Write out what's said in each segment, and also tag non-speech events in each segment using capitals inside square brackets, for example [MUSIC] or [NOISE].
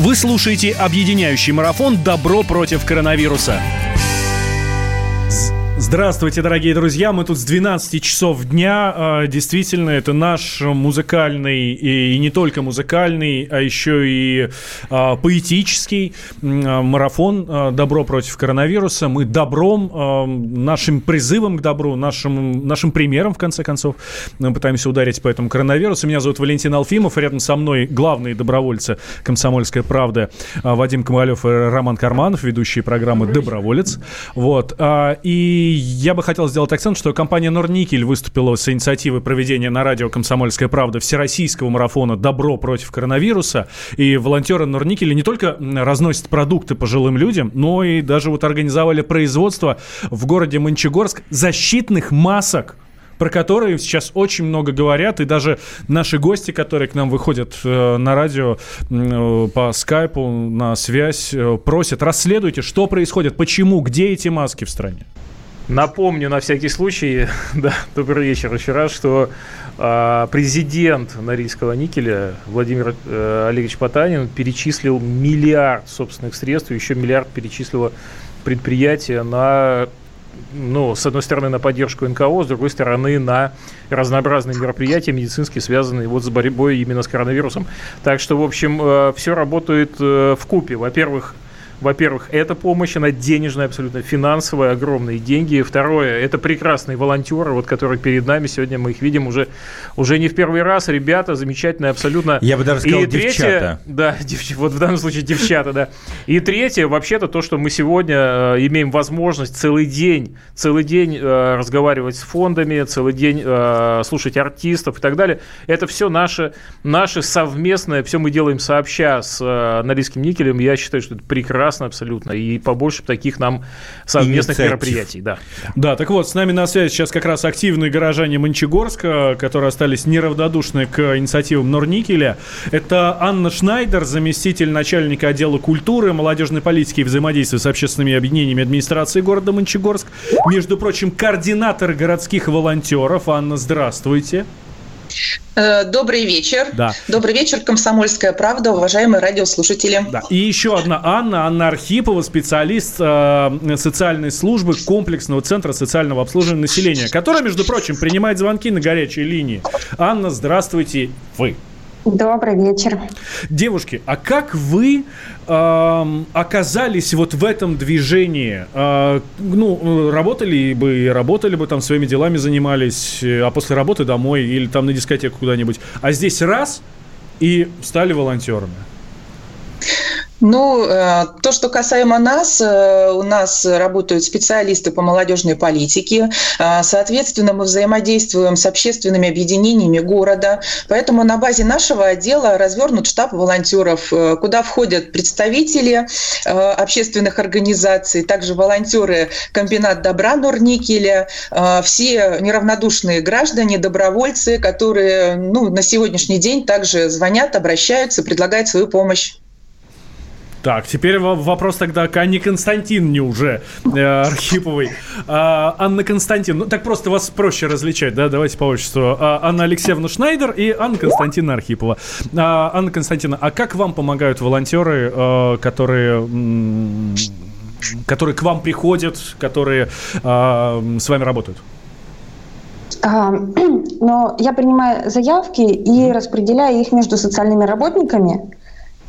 Вы слушаете объединяющий марафон «Добро против коронавируса». Здравствуйте, дорогие друзья. Мы тут с 12 часов дня. А, действительно, это наш музыкальный и не только музыкальный, а еще и а, поэтический а, марафон «Добро против коронавируса». Мы добром, нашим призывом к добру, нашим, нашим примером, в конце концов, пытаемся ударить по этому коронавирусу. Меня зовут Валентин Алфимов. Рядом со мной главные добровольцы «Комсомольская правда» Вадим Камалев и Роман Карманов, ведущие программы «Доброволец». Вот. И я бы хотел сделать акцент, что компания Норникель выступила с инициативой проведения на радио «Комсомольская правда» всероссийского марафона «Добро против коронавируса». И волонтеры Норникеля не только разносят продукты пожилым людям, но и даже вот организовали производство в городе Мончегорск защитных масок про которые сейчас очень много говорят, и даже наши гости, которые к нам выходят э, на радио э, по скайпу, на связь, э, просят, расследуйте, что происходит, почему, где эти маски в стране. Напомню на всякий случай, [LAUGHS] да, добрый вечер еще раз, что э, президент Норильского никеля Владимир э, Олегович Потанин перечислил миллиард собственных средств, еще миллиард перечислило предприятие на ну, с одной стороны, на поддержку НКО, с другой стороны, на разнообразные мероприятия медицинские, связанные вот с борьбой именно с коронавирусом. Так что, в общем, э, все работает э, в купе. Во-первых, во-первых, эта помощь, она денежная, абсолютно финансовая, огромные деньги. Второе, это прекрасные волонтеры, вот, которые перед нами сегодня, мы их видим уже, уже не в первый раз. Ребята замечательные, абсолютно. Я бы даже сказал, И третье, девчата. Да, [LAUGHS] девч, вот в данном случае девчата, да. И третье, вообще-то то, что мы сегодня э, имеем возможность целый день, целый день э, разговаривать с фондами, целый день э, слушать артистов и так далее, это все наше, наше совместное, все мы делаем сообща с э, Норильским никелем. Я считаю, что это прекрасно прекрасно абсолютно. И побольше таких нам совместных Инициатив. мероприятий. Да. да, так вот, с нами на связи сейчас как раз активные горожане Мончегорска, которые остались неравнодушны к инициативам Норникеля. Это Анна Шнайдер, заместитель начальника отдела культуры, молодежной политики и взаимодействия с общественными объединениями администрации города Мончегорск. Между прочим, координатор городских волонтеров. Анна, здравствуйте. Э, добрый вечер. Да. Добрый вечер, Комсомольская правда, уважаемые радиослушатели. Да. И еще одна Анна, Анна Архипова, специалист э, социальной службы комплексного центра социального обслуживания населения, которая, между прочим, принимает звонки на горячей линии. Анна, здравствуйте, вы. Добрый вечер. Девушки, а как вы э, оказались вот в этом движении? Э, ну, работали бы, работали бы там своими делами занимались, а после работы домой или там на дискотеку куда-нибудь. А здесь раз и стали волонтерами. Ну, э, то, что касаемо нас, э, у нас работают специалисты по молодежной политике. Э, соответственно, мы взаимодействуем с общественными объединениями города. Поэтому на базе нашего отдела развернут штаб волонтеров, куда входят представители общественных организаций, также волонтеры комбинат добра Норникеля, все неравнодушные граждане, добровольцы, которые ну, на сегодняшний день также звонят, обращаются, предлагают свою помощь. Так, теперь вопрос тогда к Анне Константиновне уже э, Архиповой. А, Анна Константин, ну так просто вас проще различать, да, давайте по отчеству. А, Анна Алексеевна Шнайдер и Анна Константиновна Архипова. А, Анна Константиновна, а как вам помогают волонтеры, э, которые которые к вам приходят, которые э, с вами работают? А, [CLEARS THROAT] но я принимаю заявки и распределяю их между социальными работниками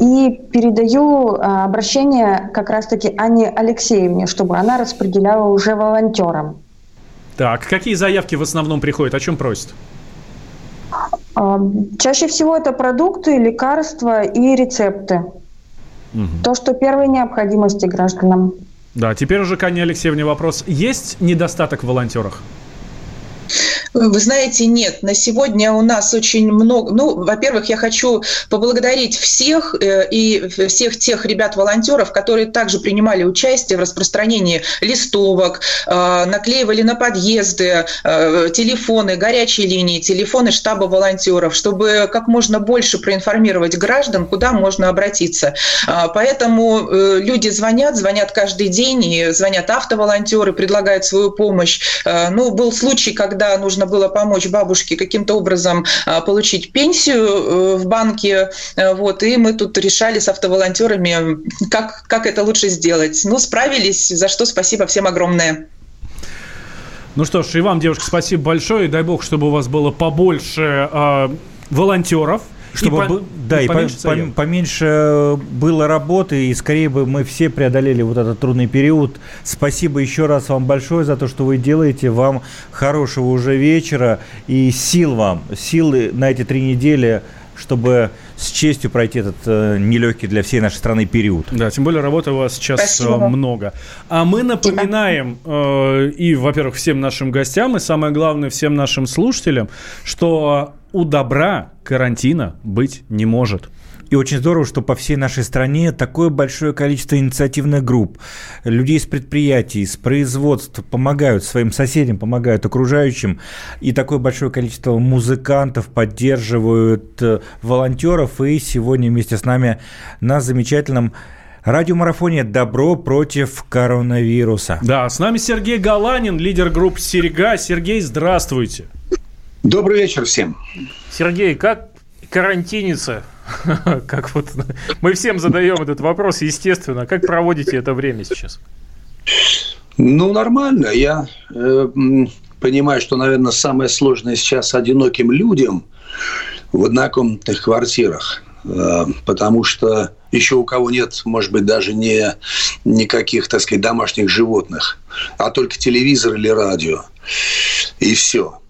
и передаю а, обращение как раз-таки Анне Алексеевне, чтобы она распределяла уже волонтерам. Так, какие заявки в основном приходят? О чем просят? А, чаще всего это продукты, лекарства и рецепты. Угу. То, что первой необходимости гражданам. Да, теперь уже к Анне Алексеевне вопрос. Есть недостаток в волонтерах? Вы знаете, нет, на сегодня у нас очень много. Ну, во-первых, я хочу поблагодарить всех э, и всех тех ребят-волонтеров, которые также принимали участие в распространении листовок, э, наклеивали на подъезды э, телефоны, горячие линии, телефоны штаба волонтеров, чтобы как можно больше проинформировать граждан, куда можно обратиться. Поэтому люди звонят, звонят каждый день, и звонят автоволонтеры, предлагают свою помощь. Ну, был случай, когда нужно нужно было помочь бабушке каким-то образом получить пенсию э, в банке. Вот, и мы тут решали с автоволонтерами, как, как это лучше сделать. Ну, справились, за что спасибо всем огромное. Ну что ж, и вам, девушка, спасибо большое. дай бог, чтобы у вас было побольше э, волонтеров. Чтобы и по, да, и поменьше, по, по, поменьше было работы, и скорее бы мы все преодолели вот этот трудный период. Спасибо еще раз вам большое за то, что вы делаете. Вам хорошего уже вечера и сил вам, силы на эти три недели чтобы с честью пройти этот э, нелегкий для всей нашей страны период. Да, тем более работы у вас сейчас э, Спасибо. много. А мы напоминаем э, и, во-первых, всем нашим гостям, и самое главное, всем нашим слушателям, что у добра карантина быть не может. И очень здорово, что по всей нашей стране такое большое количество инициативных групп, людей с предприятий, с производств помогают своим соседям, помогают окружающим. И такое большое количество музыкантов поддерживают э, волонтеров. И сегодня вместе с нами на замечательном Радиомарафоне «Добро против коронавируса». Да, с нами Сергей Галанин, лидер группы «Серега». Сергей, здравствуйте. Добрый вечер всем. Сергей, как карантиниться? [LAUGHS] Как вот мы всем задаем этот вопрос, естественно. Как проводите это время сейчас? Ну, нормально. Я э, понимаю, что, наверное, самое сложное сейчас одиноким людям в однокомнатных квартирах. Э, потому что еще у кого нет, может быть, даже не никаких, так сказать, домашних животных, а только телевизор или радио. И все.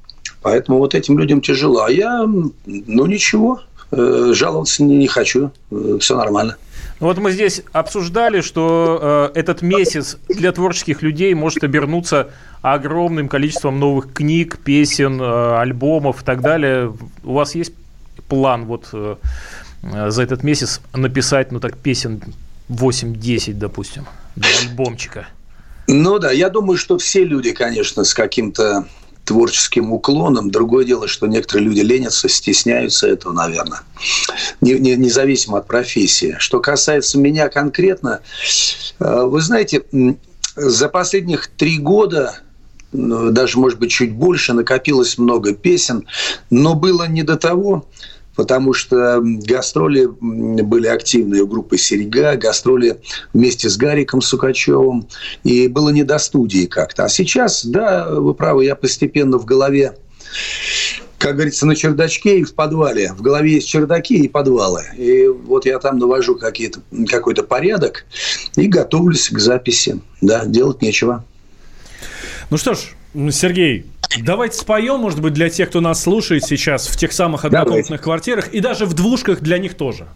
Поэтому вот этим людям тяжело. А я, ну ничего, э, жаловаться не, хочу, э, все нормально. Ну вот мы здесь обсуждали, что э, этот месяц для творческих людей может обернуться огромным количеством новых книг, песен, э, альбомов и так далее. У вас есть план вот э, за этот месяц написать, ну так, песен 8-10, допустим, для альбомчика? Ну да, я думаю, что все люди, конечно, с каким-то творческим уклоном. Другое дело, что некоторые люди ленятся, стесняются этого, наверное, не, не, независимо от профессии. Что касается меня конкретно, э, вы знаете, за последних три года ну, даже, может быть, чуть больше, накопилось много песен, но было не до того, потому что гастроли были активные у группы «Серега», гастроли вместе с Гариком Сукачевым, и было не до студии как-то. А сейчас, да, вы правы, я постепенно в голове как говорится, на чердачке и в подвале. В голове есть чердаки и подвалы. И вот я там навожу какой-то порядок и готовлюсь к записи. Да, делать нечего. Ну что ж, Сергей, давайте споем, может быть, для тех, кто нас слушает сейчас в тех самых однокомнатных квартирах и даже в двушках для них тоже.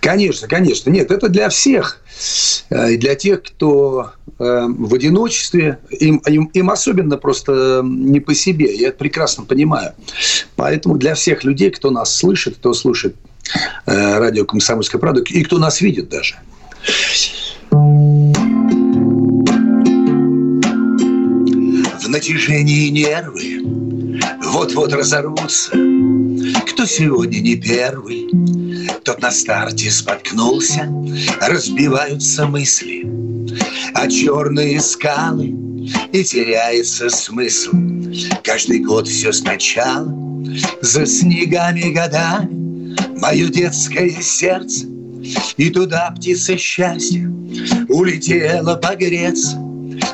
Конечно, конечно. Нет, это для всех. Э, и для тех, кто э, в одиночестве, им, им, им особенно просто не по себе. Я это прекрасно понимаю. Поэтому для всех людей, кто нас слышит, кто слушает э, радио «Комсомольская правда», и кто нас видит даже – натяжении нервы вот-вот разорвутся. Кто сегодня не первый, тот на старте споткнулся, разбиваются мысли, а черные скалы и теряется смысл. Каждый год все сначала, за снегами годами, мое детское сердце, и туда птица счастья улетела погреться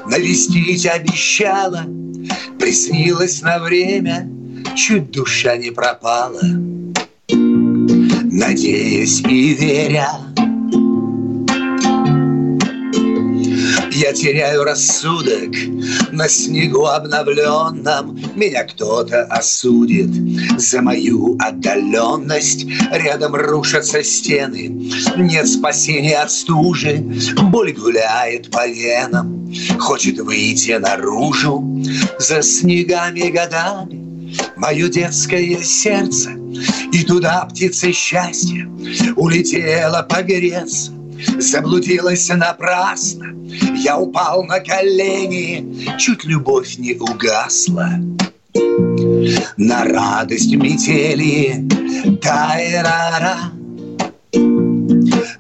навестить обещала, Приснилась на время, чуть душа не пропала. Надеясь и веря, Я теряю рассудок на снегу обновленном. Меня кто-то осудит за мою отдаленность. Рядом рушатся стены, нет спасения от стужи. Боль гуляет по венам, хочет выйти наружу за снегами годами. Мое детское сердце, и туда птица счастья улетела погреться заблудилась напрасно. Я упал на колени, чуть любовь не угасла. На радость метели тайрара,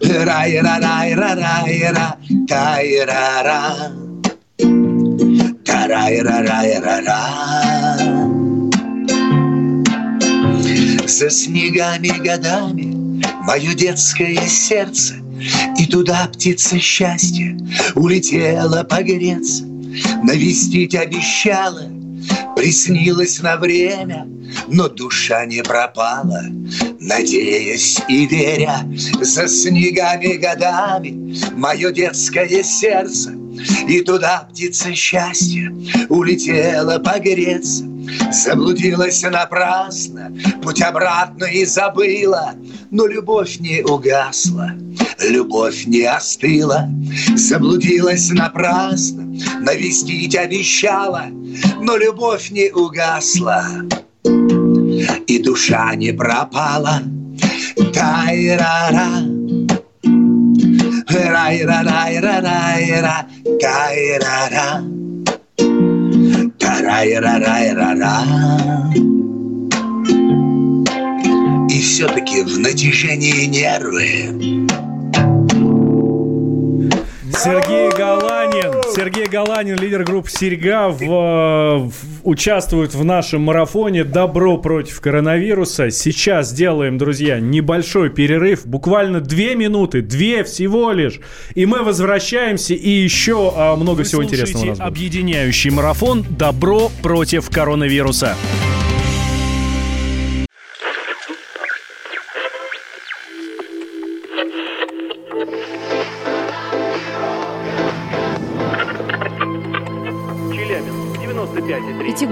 райра-райра-райра, тайрара, тарайра-райра-ра. За снегами годами мое детское сердце И туда птица счастья улетела погреться Навестить обещала, приснилась на время Но душа не пропала, надеясь и веря За снегами годами мое детское сердце И туда птица счастья улетела погреться. Заблудилась напрасно, путь обратно и забыла, но любовь не угасла, любовь не остыла. Заблудилась напрасно, навестить обещала, но любовь не угасла, и душа не пропала. Тайрара, райра, райра, райра, тайрара. Тарай-рарай-рара. И все-таки в натяжении нервы Сергей Галанин, Сергей Галанин, лидер группы «Серьга», в, в, участвует в нашем марафоне «Добро против коронавируса». Сейчас сделаем, друзья, небольшой перерыв, буквально две минуты, две всего лишь, и мы возвращаемся, и еще а, много Вы всего интересного объединяющий марафон «Добро против коронавируса».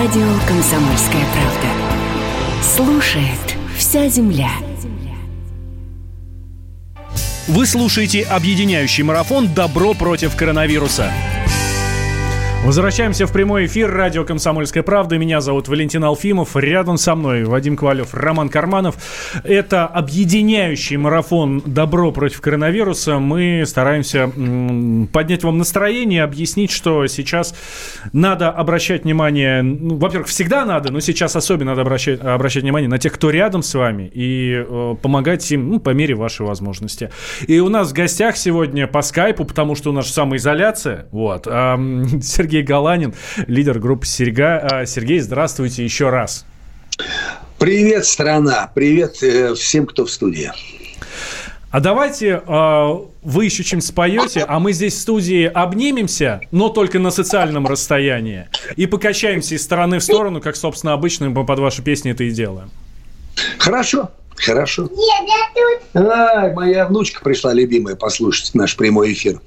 Радио «Комсомольская правда». Слушает вся земля. Вы слушаете объединяющий марафон «Добро против коронавируса». Возвращаемся в прямой эфир. Радио «Комсомольская правда». Меня зовут Валентин Алфимов. Рядом со мной Вадим Ковалев, Роман Карманов. Это объединяющий марафон «Добро против коронавируса». Мы стараемся поднять вам настроение, объяснить, что сейчас надо обращать внимание... Ну, во-первых, всегда надо, но сейчас особенно надо обращать, обращать внимание на тех, кто рядом с вами, и э, помогать им ну, по мере вашей возможности. И у нас в гостях сегодня по скайпу, потому что у нас самоизоляция, вот, э, [LAUGHS] Сергей Сергей Галанин, лидер группы «Серьга». А, Сергей, здравствуйте еще раз. Привет, страна. Привет э, всем, кто в студии. А давайте э, вы еще чем споете, а мы здесь в студии обнимемся, но только на социальном расстоянии, и покачаемся из стороны в сторону, как, собственно, обычно мы под ваши песни это и делаем. Хорошо, хорошо. Нет, я тут. А, моя внучка пришла, любимая, послушать наш прямой эфир.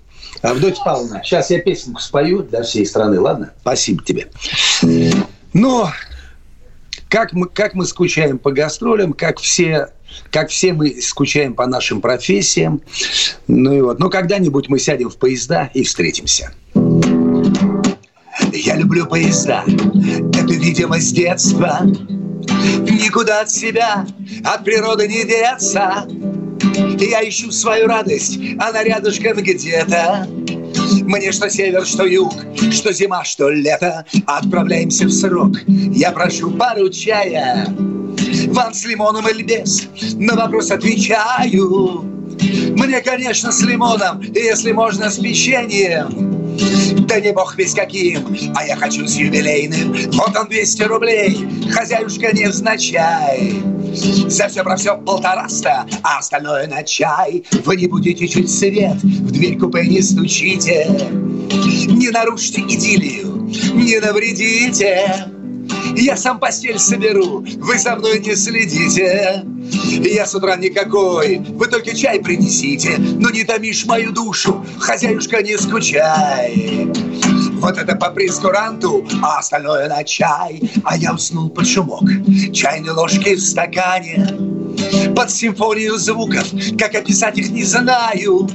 Авдотья Павловна, сейчас я песенку спою для всей страны, ладно? Спасибо тебе. Но как мы, как мы скучаем по гастролям, как все, как все мы скучаем по нашим профессиям. Ну и вот. Но когда-нибудь мы сядем в поезда и встретимся. Я люблю поезда, это, видимо, с детства. Никуда от себя, от природы не деться. Я ищу свою радость, она рядышком где-то. Мне что север, что юг, что зима, что лето. Отправляемся в срок, я прошу пару чая. Вам с лимоном или без, на вопрос отвечаю. Мне, конечно, с лимоном, если можно, с печеньем. Да не бог весь каким, а я хочу с юбилейным. Вот он 200 рублей, хозяюшка невзначай. За все про все полтораста, а остальное на чай. Вы не будете чуть свет, в дверь купе не стучите. Не нарушите идиллию, не навредите. Я сам постель соберу, вы за мной не следите. Я с утра никакой, вы только чай принесите, но не томишь мою душу, хозяюшка, не скучай. Вот это по прескуранту, а остальное на чай. А я уснул под шумок чайной ложки в стакане. Под симфонию звуков, как описать их не знаю.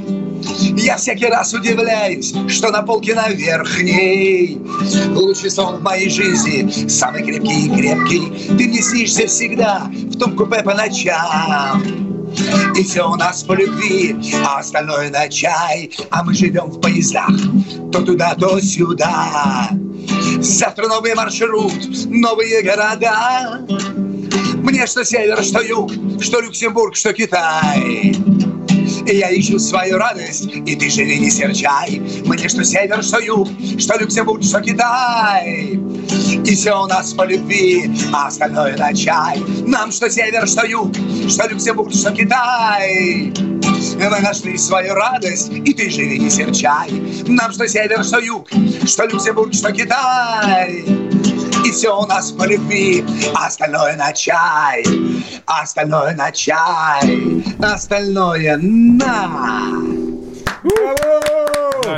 Я всякий раз удивляюсь, что на полке на верхней Лучший сон в моей жизни, самый крепкий и крепкий Ты мне снишься всегда в том купе по ночам и все у нас по любви, а остальное на чай. А мы живем в поездах, то туда, то сюда. Завтра новый маршрут, новые города. Мне что север, что юг, что Люксембург, что Китай. И я ищу свою радость, и ты живи, не серчай. Мне что север, что юг, что Люксембург, что Китай. И все у нас по любви, а остальное на чай. Нам что север, что юг, что Люксембург, что Китай. Мы нашли свою радость, и ты живи, не серчай. Нам что север, что юг, что Люксембург, что Китай. И все у нас по любви, а остальное на чай. Остальное на чай. Остальное на. Да,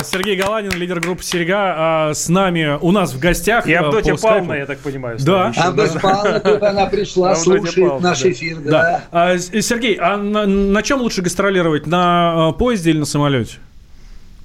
Сергей Галанин, лидер группы «Серега», а с нами у нас в гостях. И э, Авдотья Павловна, я так понимаю. Да. Авдотья Павловна, тут она [LAUGHS] пришла, слушает Павловна, наш да. эфир. Да. А, Сергей, а на, на чем лучше гастролировать? На э, поезде или на самолете?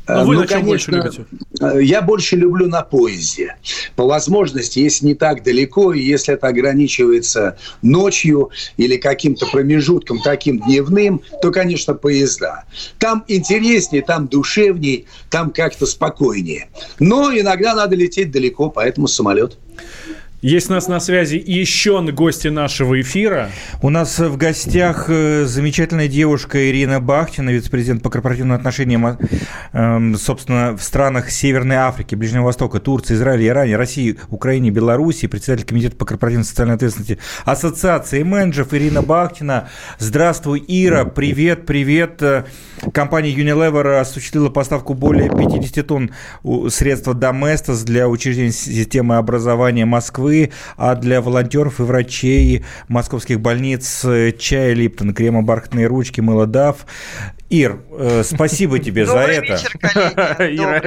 Ну, вы Ну, на чем больше конечно, любите? э, Я больше люблю на поезде. По возможности, если не так далеко, и если это ограничивается ночью или каким-то промежутком таким дневным, то, конечно, поезда. Там интереснее, там душевней, там как-то спокойнее. Но иногда надо лететь далеко, поэтому самолет. Есть у нас на связи еще гости нашего эфира. У нас в гостях э, замечательная девушка Ирина Бахтина, вице-президент по корпоративным отношениям, а, эм, собственно, в странах Северной Африки, Ближнего Востока, Турции, Израиля, Иране, России, Украине, Беларуси, председатель комитета по корпоративной социальной ответственности Ассоциации менеджеров Ирина Бахтина. Здравствуй, Ира, привет, привет. Компания Unilever осуществила поставку более 50 тонн средства Доместос для учреждений системы образования Москвы, а для волонтеров и врачей московских больниц э, чай Липтон, крема бархатные ручки, мыло Дав. Ир, э, спасибо тебе за Добрый это. вечер. [LAUGHS] Ира,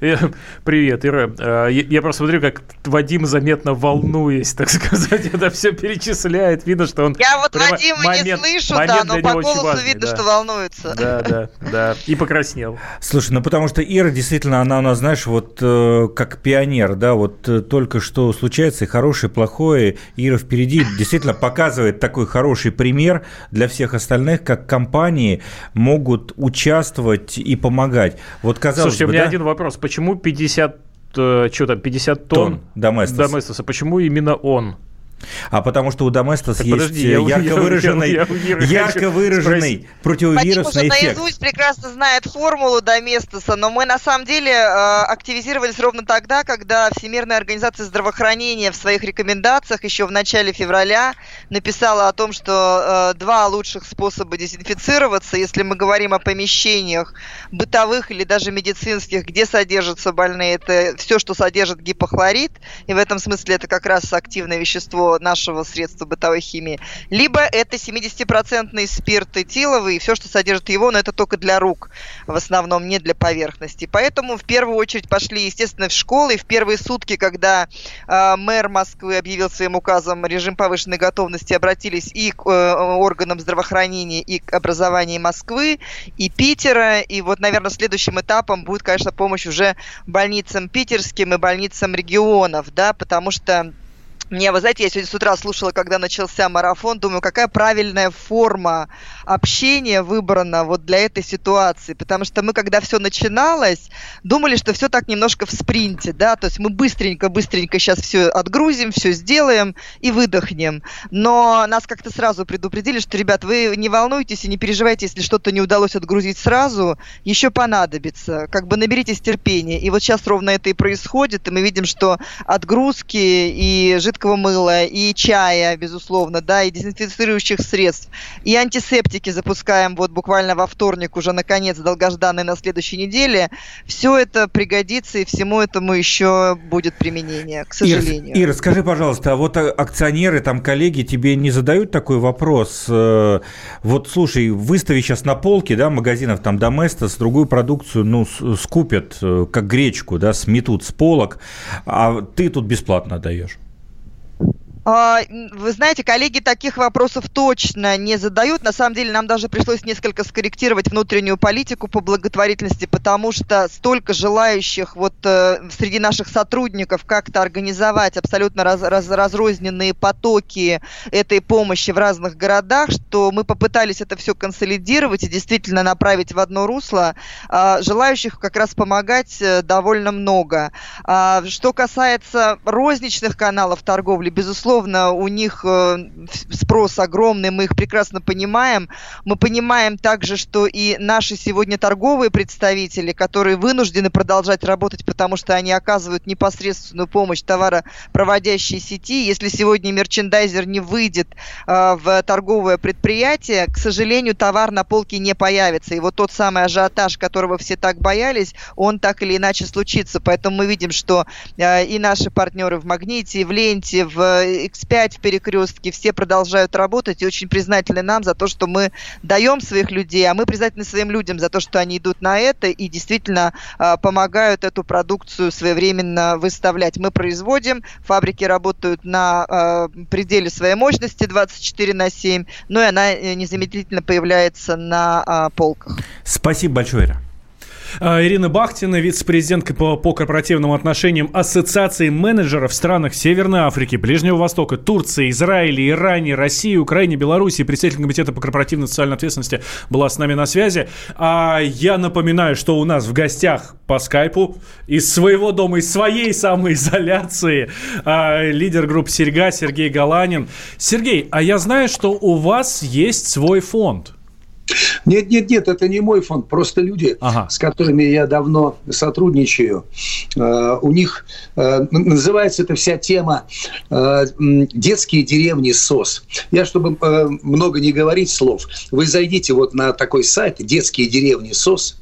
э, Привет, Ира. Э, Я просто смотрю, как Вадим заметно волнуясь, так сказать, [LAUGHS] это все перечисляет. Видно, что он... Я вот Вадима не слышу, да, но по голосу важный, видно, да. что волнуется. Да, да, да. И покраснел. Слушай, ну потому что Ира действительно, она у нас, знаешь, вот э, как пионер, да, вот только что случается и хорошее, и плохое. Ира впереди действительно показывает такой хороший пример для всех остальных, как компании могут участвовать и помогать. Вот казалось Слушайте, у бы, меня да? один вопрос. Почему 50... э, Что там, 50 тонн? Тонн Доместос. Доместоса. Почему именно он? А потому что у Доместос Так есть подожди, э, я ярко я выраженный, я у Иры ярко выраженный противовирусный уже эффект. наизусть прекрасно знает формулу Доместоса, но мы на самом деле э, активизировались ровно тогда, когда Всемирная организация здравоохранения в своих рекомендациях еще в начале февраля написала о том, что э, два лучших способа дезинфицироваться, если мы говорим о помещениях бытовых или даже медицинских, где содержатся больные, это все, что содержит гипохлорид, и в этом смысле это как раз активное вещество нашего средства бытовой химии, либо это 70% спирт этиловый, и все, что содержит его, но это только для рук, в основном не для поверхности. Поэтому в первую очередь пошли, естественно, в школы. И в первые сутки, когда э, мэр Москвы объявил своим указом режим повышенной готовности, обратились и к э, органам здравоохранения, и к образованию Москвы, и Питера. И вот, наверное, следующим этапом будет, конечно, помощь уже больницам питерским и больницам регионов, да, потому что мне, вы знаете, я сегодня с утра слушала, когда начался марафон, думаю, какая правильная форма общения выбрана вот для этой ситуации, потому что мы, когда все начиналось, думали, что все так немножко в спринте, да, то есть мы быстренько-быстренько сейчас все отгрузим, все сделаем и выдохнем, но нас как-то сразу предупредили, что, ребят, вы не волнуйтесь и не переживайте, если что-то не удалось отгрузить сразу, еще понадобится, как бы наберитесь терпения, и вот сейчас ровно это и происходит, и мы видим, что отгрузки и жидкого мыла, и чая, безусловно, да, и дезинфицирующих средств, и антисептики запускаем вот буквально во вторник уже, наконец, долгожданный на следующей неделе. Все это пригодится, и всему этому еще будет применение, к сожалению. Ира, Ира, скажи, пожалуйста, а вот а, акционеры, там, коллеги тебе не задают такой вопрос? Э, Вот, слушай, выстави сейчас на полке, да, магазинов, там, Доместос, другую продукцию, ну, скупят, э, как гречку, да, сметут с полок, а ты тут бесплатно даешь. А, вы знаете, коллеги таких вопросов точно не задают. На самом деле нам даже пришлось несколько скорректировать внутреннюю политику по благотворительности, потому что столько желающих вот э, среди наших сотрудников как-то организовать абсолютно раз, раз, разрозненные потоки этой помощи в разных городах, что мы попытались это все консолидировать и действительно направить в одно русло. А, желающих как раз помогать э, довольно много. А, что касается розничных каналов торговли, безусловно, безусловно, у них э, спрос огромный, мы их прекрасно понимаем. Мы понимаем также, что и наши сегодня торговые представители, которые вынуждены продолжать работать, потому что они оказывают непосредственную помощь товаропроводящей сети. Если сегодня мерчендайзер не выйдет э, в торговое предприятие, к сожалению, товар на полке не появится. И вот тот самый ажиотаж, которого все так боялись, он так или иначе случится. Поэтому мы видим, что э, и наши партнеры в Магните, в Ленте, в X5 в перекрестке, все продолжают работать и очень признательны нам за то, что мы даем своих людей, а мы признательны своим людям за то, что они идут на это и действительно э, помогают эту продукцию своевременно выставлять. Мы производим, фабрики работают на э, пределе своей мощности 24 на 7, но и она э, незамедлительно появляется на э, полках. Спасибо большое, Ира. А, Ирина Бахтина, вице-президентка по, по корпоративным отношениям Ассоциации менеджеров в странах Северной Африки, Ближнего Востока, Турции, Израиля, Иране, России, Украине, Беларуси, председатель комитета по корпоративной социальной ответственности была с нами на связи. А я напоминаю, что у нас в гостях по скайпу из своего дома, из своей самоизоляции а, лидер группы «Серьга» Сергей Галанин. Сергей, а я знаю, что у вас есть свой фонд – нет, нет, нет, это не мой фонд, просто люди, ага. с которыми я давно сотрудничаю. Э, у них э, называется эта вся тема э, детские деревни СОС. Я, чтобы много не говорить слов, вы зайдите вот на такой сайт детские деревни СОС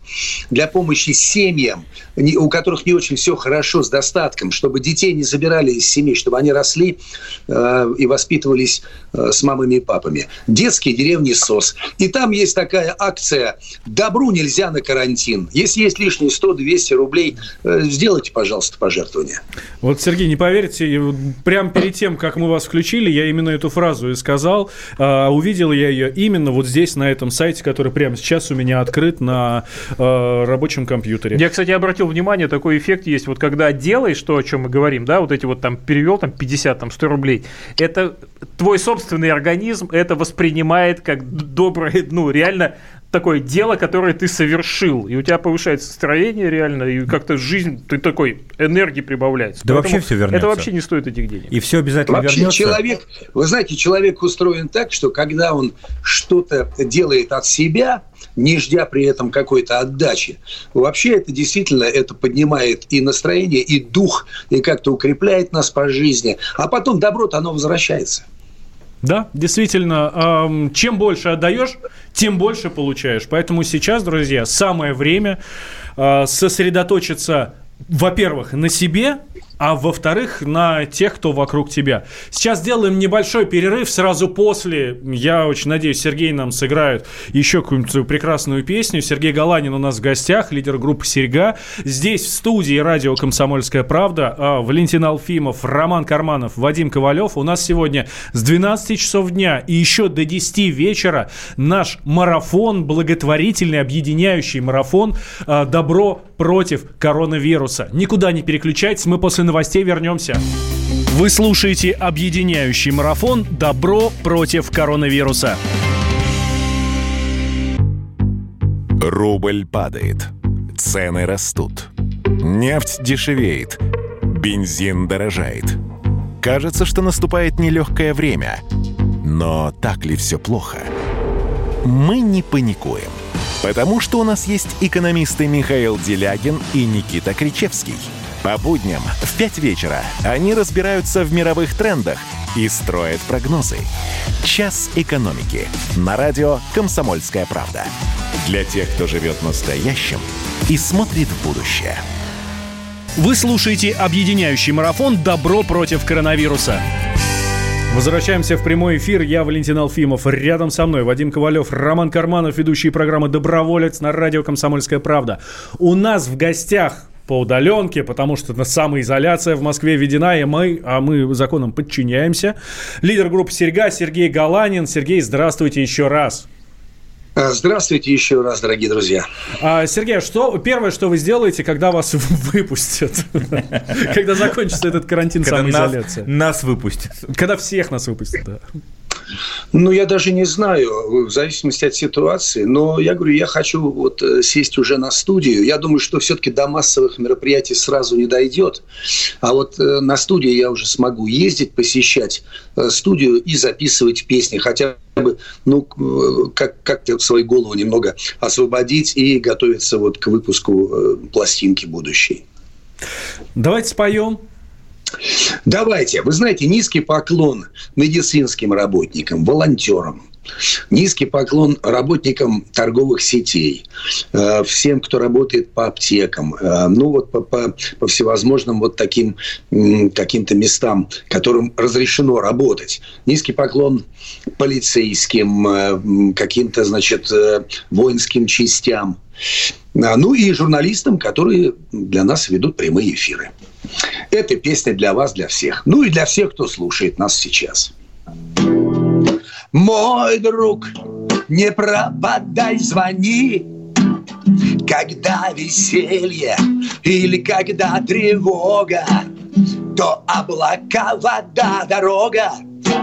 для помощи семьям, у которых не очень все хорошо с достатком, чтобы детей не забирали из семей, чтобы они росли и воспитывались с мамами и папами. Детские деревни СОС. И там есть такая акция «Добру нельзя на карантин». Если есть лишние 100-200 рублей, э, сделайте, пожалуйста, пожертвование. Вот, Сергей, не поверите, прямо перед тем, как мы вас включили, я именно эту фразу и сказал. А, увидел я ее именно вот здесь, на этом сайте, который прямо сейчас у меня открыт на э, рабочем компьютере. Я, кстати, обратил внимание, такой эффект есть. Вот когда делаешь то, о чем мы говорим, да, вот эти вот там перевел там 50, там 100 рублей, это твой собственный организм это воспринимает как доброе, ну, реально такое дело, которое ты совершил, и у тебя повышается настроение реально, и как-то жизнь, ты такой, энергии прибавляется. Да Поэтому вообще все вернется. Это вообще не стоит этих денег. И все обязательно вообще вернется. человек, вы знаете, человек устроен так, что когда он что-то делает от себя, не ждя при этом какой-то отдачи, вообще это действительно, это поднимает и настроение, и дух, и как-то укрепляет нас по жизни, а потом добро-то оно возвращается. Да, действительно, чем больше отдаешь, тем больше получаешь. Поэтому сейчас, друзья, самое время а, сосредоточиться, во-первых, на себе, а во-вторых, на тех, кто вокруг тебя. Сейчас сделаем небольшой перерыв. Сразу после, я очень надеюсь, Сергей нам сыграет еще какую-нибудь прекрасную песню. Сергей Галанин у нас в гостях, лидер группы «Серьга». Здесь в студии радио «Комсомольская правда» а, Валентин Алфимов, Роман Карманов, Вадим Ковалев. У нас сегодня с 12 часов дня и еще до 10 вечера наш марафон, благотворительный, объединяющий марафон а, «Добро против коронавируса». Никуда не переключайтесь, мы после новостей вернемся. Вы слушаете объединяющий марафон «Добро против коронавируса». Рубль падает. Цены растут. Нефть дешевеет. Бензин дорожает. Кажется, что наступает нелегкое время. Но так ли все плохо? Мы не паникуем. Потому что у нас есть экономисты Михаил Делягин и Никита Кричевский – по будням в 5 вечера они разбираются в мировых трендах и строят прогнозы. «Час экономики» на радио «Комсомольская правда». Для тех, кто живет настоящим и смотрит в будущее. Вы слушаете объединяющий марафон «Добро против коронавируса». Возвращаемся в прямой эфир. Я Валентин Алфимов. Рядом со мной Вадим Ковалев, Роман Карманов, ведущий программы «Доброволец» на радио «Комсомольская правда». У нас в гостях по удаленке, потому что самоизоляция в Москве введена, и мы, а мы законам подчиняемся. Лидер группы «Серьга» Сергей Галанин. Сергей, здравствуйте еще раз. А, здравствуйте еще раз, дорогие друзья. А, Сергей, что первое, что вы сделаете, когда вас выпустят? [LAUGHS] Когда закончится этот карантин самоизоляции? Нас выпустят. Когда всех нас выпустят, да. Ну, я даже не знаю, в зависимости от ситуации. Но я говорю, я хочу вот э, сесть уже на студию. Я думаю, что все-таки до массовых мероприятий сразу не дойдет. А вот э, на студию я уже смогу ездить, посещать э, студию и записывать песни. Хотя бы, ну, как- как-то свою голову немного освободить и готовиться вот к выпуску пластинки будущей. Давайте споем. Давайте. Вы знаете, низкий поклон медицинским работникам, волонтерам, Низкий поклон работникам торговых сетей, э, всем, кто работает по аптекам, э, ну вот по, по, по всевозможным вот таким каким-то местам, которым разрешено работать. Низкий поклон полицейским, э, каким-то, значит, воинским частям. Ну и журналистам, которые для нас ведут прямые эфиры. Эта песня для вас, для всех. Ну и для всех, кто слушает нас сейчас. Мой друг, не пропадай, звони, когда веселье или когда тревога, то облака, вода, дорога,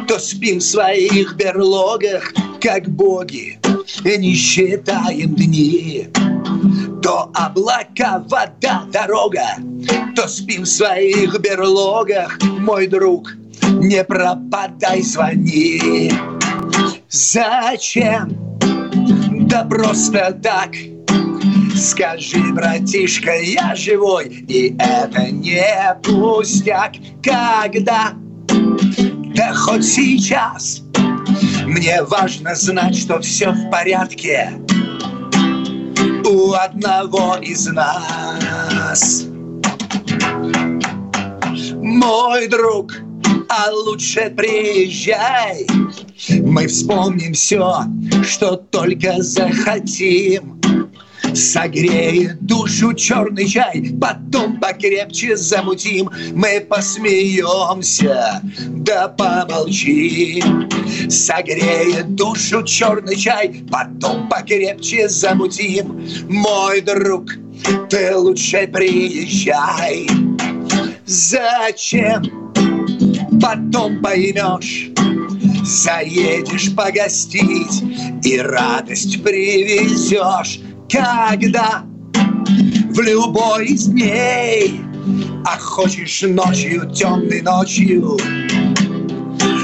то спим в своих берлогах, как боги, и не считаем дни то облака, вода, дорога, то спим в своих берлогах, мой друг, не пропадай, звони. Зачем? Да просто так. Скажи, братишка, я живой, и это не пустяк. Когда? Да хоть сейчас. Мне важно знать, что все в порядке у одного из нас. Мой друг, а лучше приезжай. Мы вспомним все, что только захотим. Согреет душу черный чай, потом покрепче замутим. Мы посмеемся, да помолчим. Согреет душу черный чай, потом покрепче замутим. Мой друг, ты лучше приезжай. Зачем? Потом поймешь, заедешь погостить и радость привезешь когда в любой из дней, а хочешь ночью, темной ночью,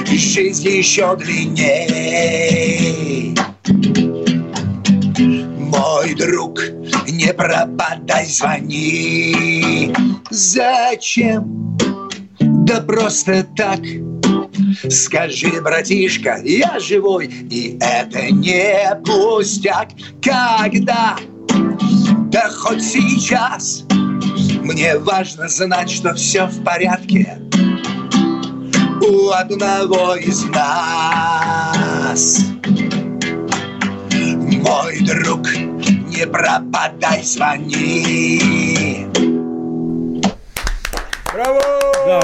жизнь еще длинней. Мой друг, не пропадай, звони. Зачем? Да просто так. Скажи, братишка, я живой, и это не пустяк. Когда? Да хоть сейчас. Мне важно знать, что все в порядке у одного из нас. Мой друг, не пропадай, звони.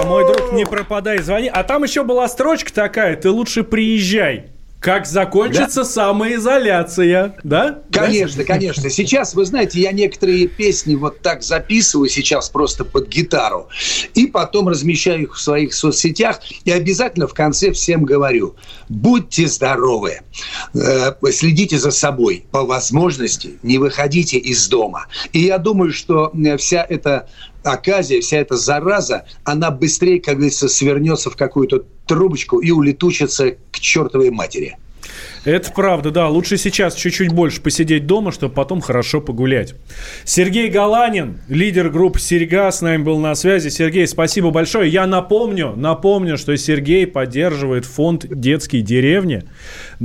Мой друг, не пропадай, звони. А там еще была строчка такая, ты лучше приезжай. Как закончится да? самоизоляция, да? Конечно, да? конечно. Сейчас, вы знаете, я некоторые песни вот так записываю сейчас просто под гитару, и потом размещаю их в своих соцсетях, и обязательно в конце всем говорю, будьте здоровы, э, следите за собой, по возможности не выходите из дома. И я думаю, что э, вся эта оказия, вся эта зараза, она быстрее, как говорится, свернется в какую-то трубочку и улетучится к чертовой матери. Это правда, да. Лучше сейчас чуть-чуть больше посидеть дома, чтобы потом хорошо погулять. Сергей Галанин, лидер группы «Серега», с нами был на связи. Сергей, спасибо большое. Я напомню, напомню, что Сергей поддерживает фонд «Детские деревни».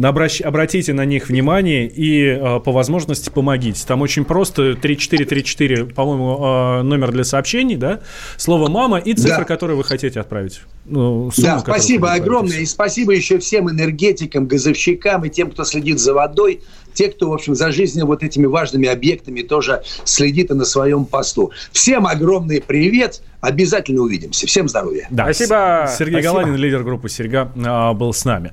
Обращ... Обратите на них внимание и э, по возможности помогите. Там очень просто 3434, по-моему, э, номер для сообщений, да? Слово «мама» и цифра, да. которую вы хотите отправить. Ну, сумму, да, спасибо огромное. И спасибо еще всем энергетикам, газовщикам и тем, кто следит за водой. Те, кто, в общем, за жизнью вот этими важными объектами тоже следит и на своем посту. Всем огромный привет. Обязательно увидимся. Всем здоровья. Да, Спасибо. Сергей Спасибо. Галадин, лидер группы «Серьга», а, был с нами.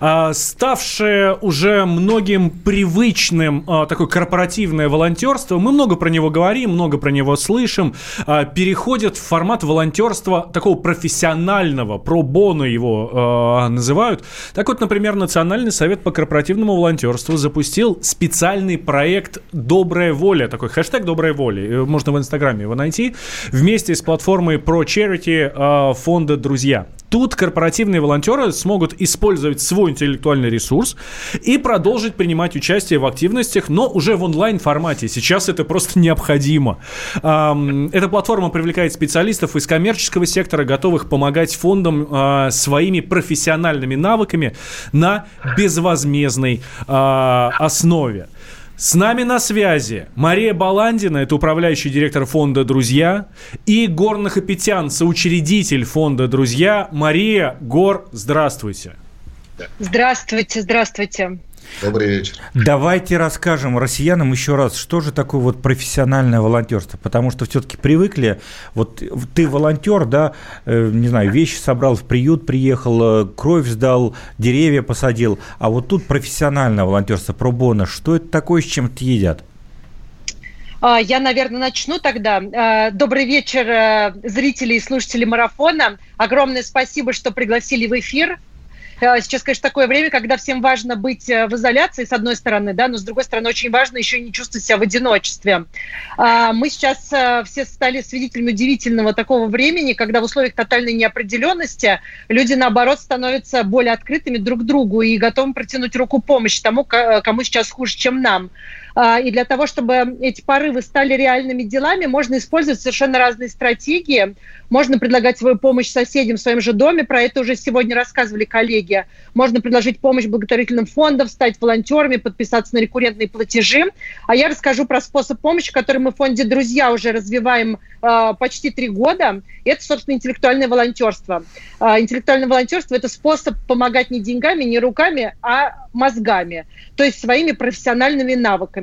А, ставшее уже многим привычным а, такое корпоративное волонтерство, мы много про него говорим, много про него слышим, переходит в формат волонтерства такого профессионального, про боно его называют. Так вот, например, Национальный совет по корпоративному волонтерству запустил специальный проект «Добрая воля», такой хэштег «Добрая воля», э, можно в Инстаграме его найти, вместе с платформой Pro Charity а, фонда «Друзья». Тут корпоративные волонтеры смогут использовать свой интеллектуальный ресурс и продолжить принимать участие в активностях, но уже в онлайн-формате. Сейчас это просто необходимо. Эта платформа привлекает специалистов из коммерческого сектора, готовых помогать фондам а, своими профессиональными навыками на безвозмездной а, основе. С нами на связи Мария Баландина, это управляющий директор фонда «Друзья», и Гор Нахапетян, соучредитель фонда «Друзья». Мария, Гор, здравствуйте. Здравствуйте, здравствуйте. Добрый вечер. Давайте расскажем россиянам еще раз, что же такое вот профессиональное волонтерство, потому что все-таки привыкли, вот ты волонтер, да, э, не знаю, вещи собрал, в приют приехал, э, кровь сдал, деревья посадил, а вот тут профессиональное волонтерство, пробона, что это такое, с чем это едят? А, Я, наверное, начну тогда. А, Добрый вечер, э, зрители и слушатели марафона. Огромное спасибо, что пригласили в эфир. Э, Сейчас, конечно, такое время, когда всем важно быть э, в изоляции, с одной стороны, да, но с другой стороны, очень важно еще не чувствовать себя в одиночестве. А, Мы сейчас э, все стали свидетелями удивительного такого времени, когда в условиях тотальной неопределенности люди, наоборот, становятся более открытыми друг к другу и готовы протянуть руку помощи тому, ко- кому сейчас хуже, чем нам. А, И для того, чтобы эти порывы стали реальными делами, можно использовать совершенно разные стратегии. Можно предлагать свою помощь соседям в своем же доме. Про это уже сегодня рассказывали коллеги. Можно предложить помощь благотворительным фондам, стать волонтерами, подписаться на рекуррентные платежи. А я расскажу про способ помощи, который мы в фонде «Друзья» уже развиваем э, почти три года. Это, собственно, интеллектуальное волонтерство. Э, интеллектуальное волонтерство – это способ помогать не деньгами, не руками, а мозгами, то есть своими профессиональными навыками.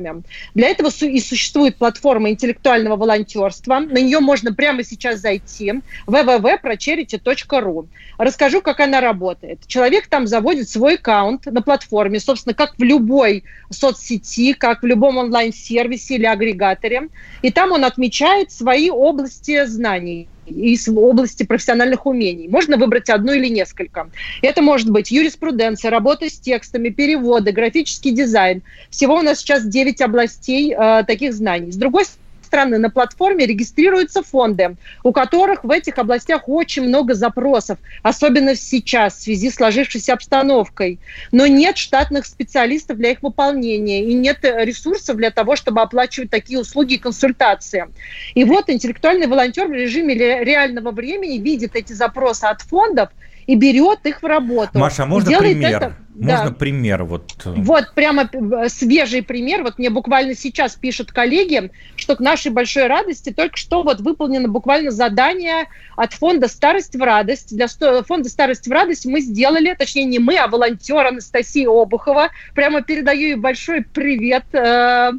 Для этого и существует платформа интеллектуального волонтерства. На нее можно прямо сейчас зайти www.procharity.ru. Расскажу, как она работает. Человек там заводит свой аккаунт на платформе, собственно, как в любой соцсети, как в любом онлайн-сервисе или агрегаторе. И там он отмечает свои области знаний из области профессиональных умений. Можно выбрать одну или несколько. Это может быть юриспруденция, работа с текстами, переводы, графический дизайн. Всего у нас сейчас 9 областей э, таких знаний. С другой стороны, на платформе регистрируются фонды, у которых в этих областях очень много запросов, особенно сейчас в связи с сложившейся обстановкой. Но нет штатных специалистов для их выполнения и нет ресурсов для того, чтобы оплачивать такие услуги и консультации. И вот интеллектуальный волонтер в режиме ре- реального времени видит эти запросы от фондов и берет их в работу. Маша, а можно пример? это- Можно Да. пример? Вот. э, Вот прямо э, свежий пример. Вот мне буквально сейчас пишут коллеги, что к нашей большой радости только что вот выполнено буквально задание от фонда «Старость в радость». Для фонда «Старость в радость» мы сделали, точнее не мы, а волонтер Анастасия Обухова. Прямо передаю ей большой привет э,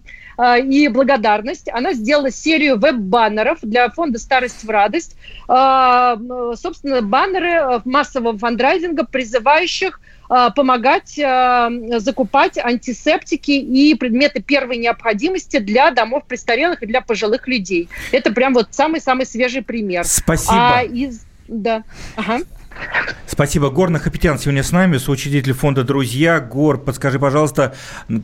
и благодарность. Она сделала серию веб-баннеров для фонда «Старость в радость». М, Собственно, баннеры э, массового фандрайзинга, призывающих помогать закупать антисептики и предметы первой необходимости для домов престарелых и для пожилых людей. Это прям вот самый-самый свежий пример. Спасибо. А из... Да. Ага. Спасибо. Гор Нахапетян сегодня с нами, соучредитель фонда «Друзья». Гор, подскажи, пожалуйста,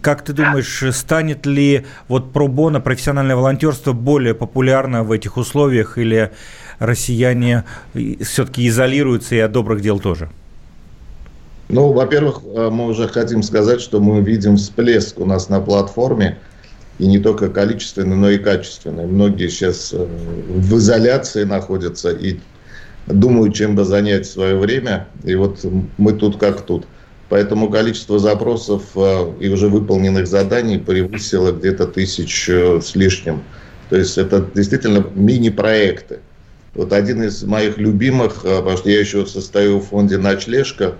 как ты думаешь, станет ли вот пробона, профессиональное волонтерство более популярно в этих условиях или россияне все-таки изолируются и от добрых дел тоже? Ну, во-первых, э, мы уже хотим сказать, что мы видим всплеск у нас на платформе, и не только количественный, но и качественный. Многие сейчас э, в изоляции находятся и думают, чем бы занять свое время, и вот мы тут как тут. Поэтому количество запросов э, и уже выполненных заданий превысило где-то тысяч э, с лишним. То есть это действительно мини-проекты. Вот один из моих любимых, э, потому что я еще состою в фонде «Ночлежка»,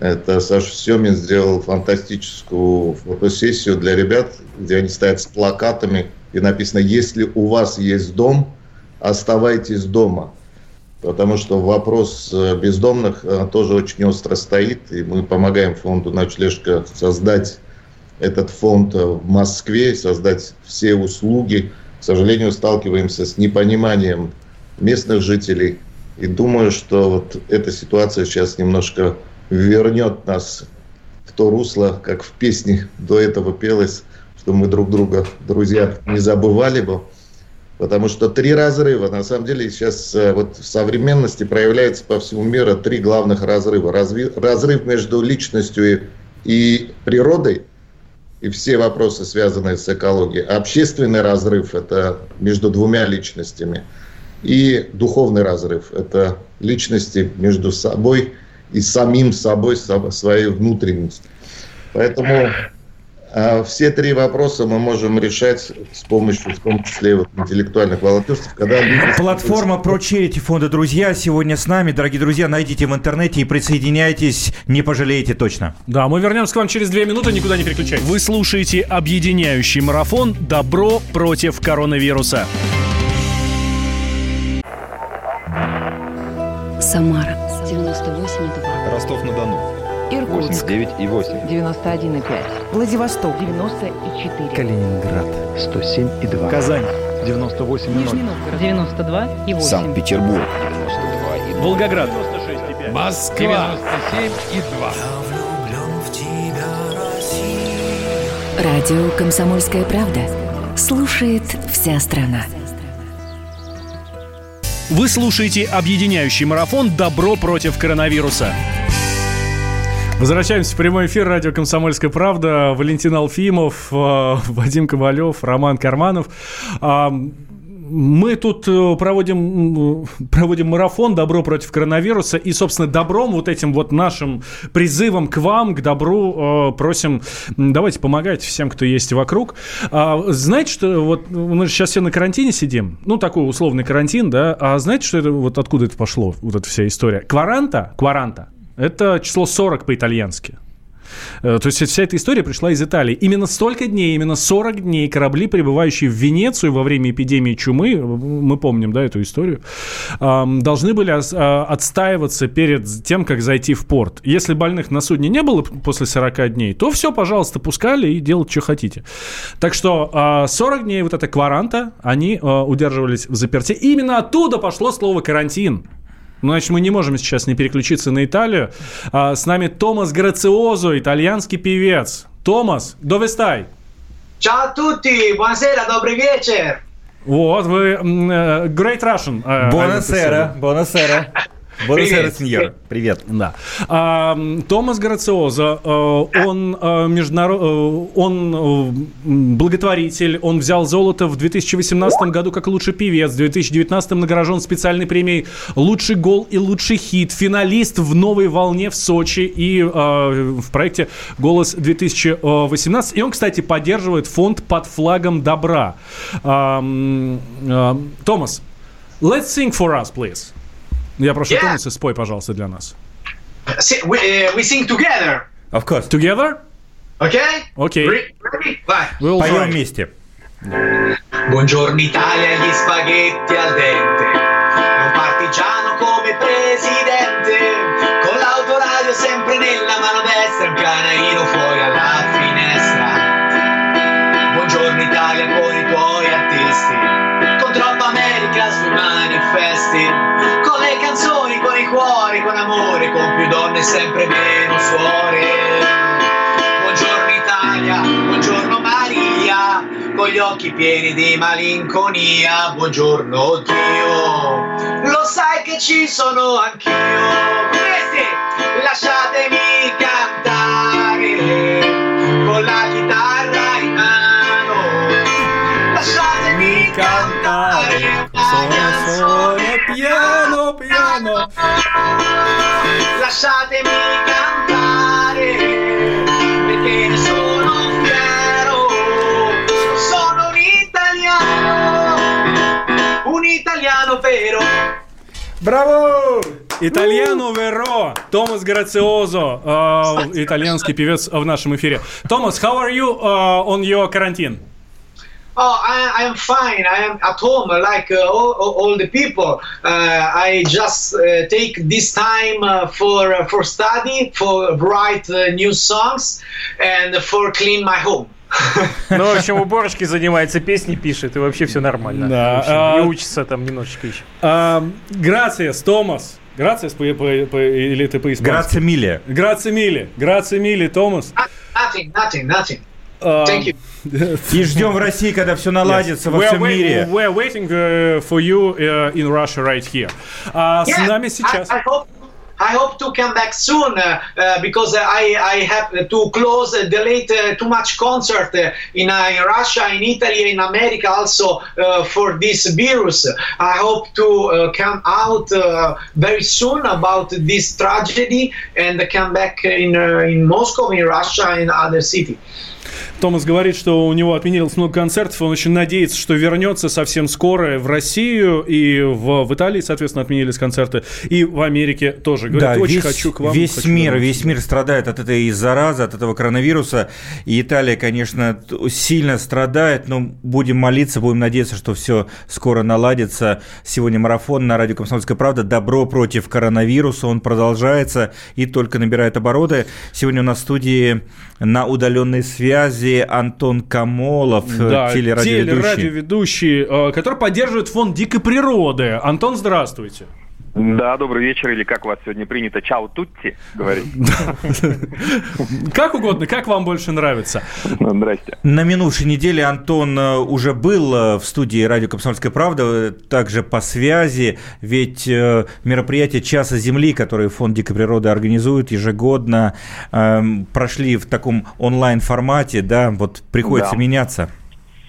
Это Саша Семин сделал фантастическую фотосессию для ребят, где они стоят с плакатами, и написано «Если у вас есть дом, оставайтесь дома». Потому что вопрос э, бездомных э, тоже очень остро стоит, и мы помогаем фонду «Ночлежка» создать этот фонд в Москве, создать все услуги. К сожалению, сталкиваемся с непониманием местных жителей. И думаю, что вот эта ситуация сейчас немножко вернет нас в то русло, как в песне до этого пелось, что мы друг друга, друзья, не забывали бы. Потому что три разрыва, на самом деле сейчас э, вот в современности проявляется по всему миру три главных разрыва. Разви, разрыв между личностью и, и природой, и все вопросы, связанные с экологией. Общественный разрыв – это между двумя личностями. И духовный разрыв – это личности между собой и самим собой, своей внутренностью. Поэтому все три вопроса мы можем решать с помощью, в том числе, вот, интеллектуальных волонтерств. Когда люди... Платформа про Charity фонда «Друзья» сегодня с нами. Дорогие друзья, найдите в интернете и присоединяйтесь. Не пожалеете точно. Да, мы вернемся к вам через две минуты. Никуда не переключайтесь. Вы слушаете объединяющий марафон «Добро против коронавируса». Самара 98,2. Ростов-на-Дону. Иркутск. 89 и 8. 91,5. Владивосток. 94. Калининград. 107 и 2. Казань. 98 и 0. Нижний Новгород. 92 и 8. Санкт-Петербург. 92 и 0. Волгоград. Москва. 97 и 2. Радио «Комсомольская правда». Слушает вся страна. Вы слушаете объединяющий марафон «Добро против коронавируса». Возвращаемся в прямой эфир радио «Комсомольская правда». Валентин Алфимов, э, [LAUGHS] Вадим Ковалев, Роман Карманов. А, мы тут э, проводим, проводим марафон «Добро против коронавируса» и, собственно, добром, вот этим вот нашим призывом к вам, к добру, э, просим, давайте помогайте всем, кто есть вокруг. А, знаете, что вот мы сейчас все на карантине сидим, ну, такой условный карантин, да, а знаете, что это, вот откуда это пошло, вот эта вся история? Кваранта, кваранта, это число 40 по-итальянски. Э, то есть вся эта история пришла из Италии. Именно столько дней, именно 40 дней корабли, прибывающие в Венецию во время эпидемии чумы, мы помним, да, эту историю, должны были а, отстаиваться перед тем, как зайти в порт. Если больных на судне не было после 40 дней, то все, пожалуйста, пускали и делать, что хотите. Так что 40 а, дней вот эта кваранта, они а, удерживались в заперти. И именно оттуда пошло слово «карантин». Ну, значит, мы не можем сейчас не переключиться на Италию. А, с нами Томас Грациозо, итальянский певец. Томас, dove stai? Ciao a tutti, buonasera, добрый вечер. Вот, вы uh, great Russian. Uh, buonasera, buonasера. Буэнос сеньор. Привет. Да. А, Томас Грациоза, э, он, э, международ... Э, он благотворитель, он взял золото в 2018 году как лучший певец, в 2019 награжден специальной премией «Лучший гол и лучший хит», финалист в «Новой волне» в Сочи и в проекте «Голос 2018». И он, кстати, поддерживает фонд «Под флагом добра». Томас, let's sing for us, please. Я прошу yeah. Томаса, спой, пожалуйста, для нас. We, uh, we sing together. Of course. Together? Okay? Okay. Ready? Vai. We'll Поем вместе. Buongiorno Italia, gli spaghetti al dente. Un partigiano come presidente. Con l'autoradio sempre nella mano destra. Un canaino fuori alla finestra. Buongiorno Italia con i tuoi artisti. Con troppa America sui manifesti canzoni con i cuori, con amore, con più donne e sempre meno suore. Buongiorno Italia, buongiorno Maria, con gli occhi pieni di malinconia. Buongiorno Dio, lo sai che ci sono anch'io. Questi, lasciatemi cantare con la chitarra in mano. Lasciatemi cantare. Sono solo piano piano. Lasciatemi cantare perché ne sono fiero. Sono un italiano, un italiano vero. Bravo! Итальяно Веро, Томас Грациозо, э, итальянский певец в нашем эфире. Томас, how are you uh, on your quarantine? Oh, I, I'm fine. I am at home like uh, all, all the people. Uh, I just uh, take this time uh, for uh, for study, for write uh, new songs, and for clean my home. [LAUGHS] Ну, в общем, уборочкой занимается, песни пишет, и вообще все нормально. Да, общем, а- И учится там немножечко еще. Грациас, Томас. Грациас по, по- по- или ты по-испански? Грация Миле. Грация Мили. Грация Мили, Томас. Nothing, nothing, nothing. [LAUGHS] А, Thank you. И ждем в России, когда все наладится во We're всем wait- мире. We're waiting uh, for you uh, in Russia right here. А с Yeah, нами сейчас... I, I hope. I hope to come back soon uh, uh, because I, I have to close, uh, delete uh, too much concert uh, in, uh, in Russia, in Italy, in America also uh, for this virus. I hope to uh, come out uh, very soon about this tragedy and come back in, uh, in Moscow, in Russia, and other city. Томас говорит, что у него отменилось много концертов, он очень надеется, что вернется совсем скоро в Россию, и в, в Италии, соответственно, отменились концерты, и в Америке тоже. Говорит, очень весь, хочу к вам. Весь хочу мир, вернуться». весь мир страдает от этой заразы, от этого коронавируса. И Италия, конечно, сильно страдает, но будем молиться, будем надеяться, что все скоро наладится. Сегодня марафон на радио «Комсомольская правда». Добро против коронавируса. Он продолжается и только набирает обороты. Сегодня у нас в студии на удаленной связи Антон Камолов, э, Да, телерадиоведущий. телерадиоведущий, э, который поддерживает фонд дикой природы. Антон, здравствуйте. Да, добрый вечер, или как у вас сегодня принято, чао тутти, говорить. [LAUGHS] Как угодно, как вам больше нравится. Ну, Здрасте. На минувшей неделе Антон э, уже был э, в студии радио «Комсомольская правда», э, также по связи, ведь мероприятия «Часа Земли», которые Фонд дикой природы организует ежегодно, эм, прошли в таком онлайн-формате, да, вот приходится меняться.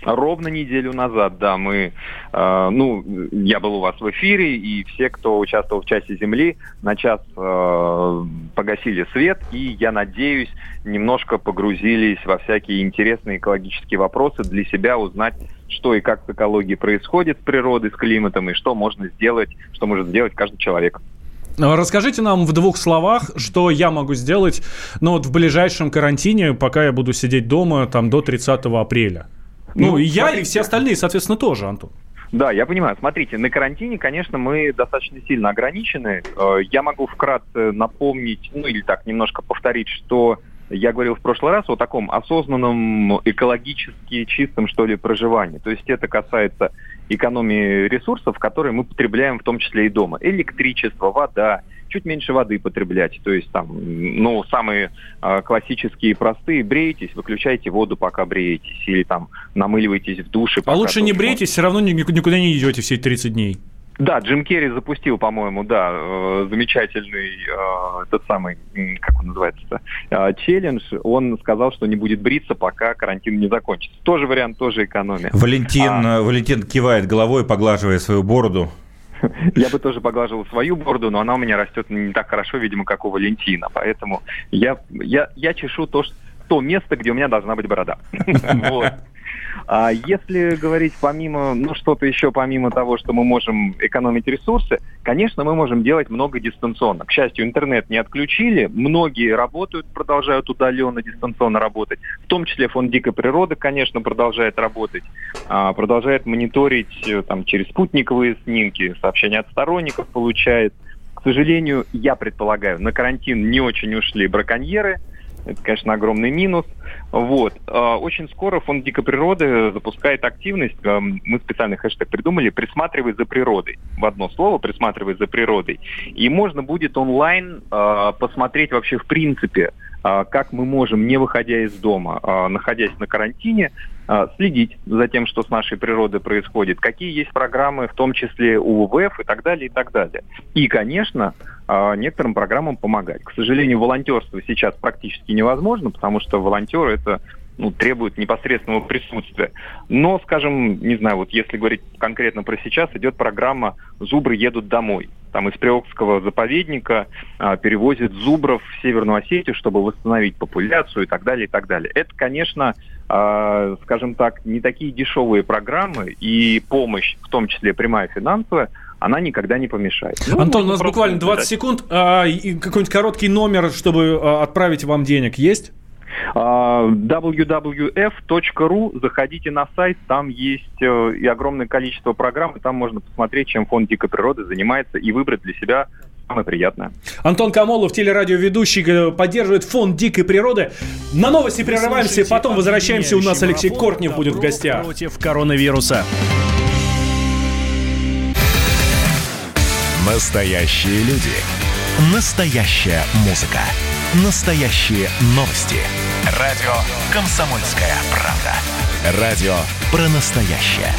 Ровно неделю назад, да, мы, э, ну, я был у вас в эфире, и все, кто участвовал в «Часе Земли», на час э, погасили свет, и, я надеюсь, немножко погрузились во всякие интересные экологические вопросы для себя, узнать, что и как с экологией происходит с природой, с климатом, и что можно сделать, что может сделать каждый человек. Э, Расскажите нам в двух словах, что я могу сделать ну, вот в ближайшем карантине, пока я буду сидеть дома там, до 30 апреля. Ну, Ну, и я, и все остальные, соответственно, тоже, Антон. Да, я понимаю. Смотрите, на карантине, конечно, мы достаточно сильно ограничены. Э, Я могу вкратце напомнить, ну или так, немножко повторить, что я говорил в прошлый раз о таком осознанном, экологически чистом, что ли, проживании. То есть это касается экономии ресурсов, которые мы потребляем в том числе и дома. Электричество, вода, чуть меньше воды потреблять. То есть там, ну, самые э, классические и простые, бреетесь, выключайте воду, пока бреетесь, или там намыливайтесь в душе. А лучше не тоже брейтесь, все равно ни- никуда не идете все эти 30 дней. Да, Джим Керри запустил, по-моему, да, э, замечательный э, этот самый, как он называется, э, челлендж. Он сказал, что не будет бриться, пока карантин не закончится. Тоже вариант, тоже экономия. Валентин, А, Валентин кивает головой, поглаживая свою бороду. [LAUGHS] я бы тоже поглаживал свою бороду, но она у меня растет не так хорошо, видимо, как у Валентина. Поэтому я, я, я чешу то, что- то место, где у меня должна быть борода. [LAUGHS] Вот. А если говорить помимо, ну что-то еще помимо того, что мы можем экономить ресурсы, конечно, мы можем делать много дистанционно. К счастью, интернет не отключили, многие работают, продолжают удаленно, дистанционно работать. В том числе фонд дикой природы, конечно, продолжает работать, а, продолжает мониторить э, там через спутниковые снимки, сообщения от сторонников получает. К сожалению, я предполагаю, на карантин не очень ушли браконьеры. Это, конечно, огромный минус. Вот. А, Очень скоро фонд дикой природы запускает активность, мы специальный хэштег придумали, «Присматривай за природой». В одно слово «Присматривай за природой». И можно будет онлайн а, посмотреть вообще в принципе, как мы можем, не выходя из дома, а, находясь на карантине, а, следить за тем, что с нашей природой происходит, какие есть программы, в том числе у ВВФ и так далее, и так далее. И, конечно, а, некоторым программам помогать. К сожалению, волонтерство сейчас практически невозможно, потому что волонтеры это ну, требует непосредственного присутствия. Но, скажем, не знаю, вот если говорить конкретно про сейчас, идет программа «Зубры едут домой». Там из Приокского заповедника а, перевозят зубров в Северную Осетию, чтобы восстановить популяцию и так далее, и так далее. Это, конечно, а, скажем так, не такие дешевые программы, и помощь, в том числе прямая финансовая, она никогда не помешает. Ну, Антон, у нас буквально 20 секунд. А, какой-нибудь короткий номер, чтобы а, отправить вам денег, есть? www.ru, заходите на сайт, там есть э, и огромное количество программ, и там можно посмотреть, чем фонд дикой природы занимается, и выбрать для себя самое приятное. Антон Камолов, телерадиоведущий, э, поддерживает фонд дикой природы. На новости прерываемся, потом возвращаемся. У нас Алексей Кортнев будет в гостях. Против коронавируса. Настоящие люди. Настоящая музыка. Настоящие новости. Радио «Комсомольская правда». Радио про настоящее.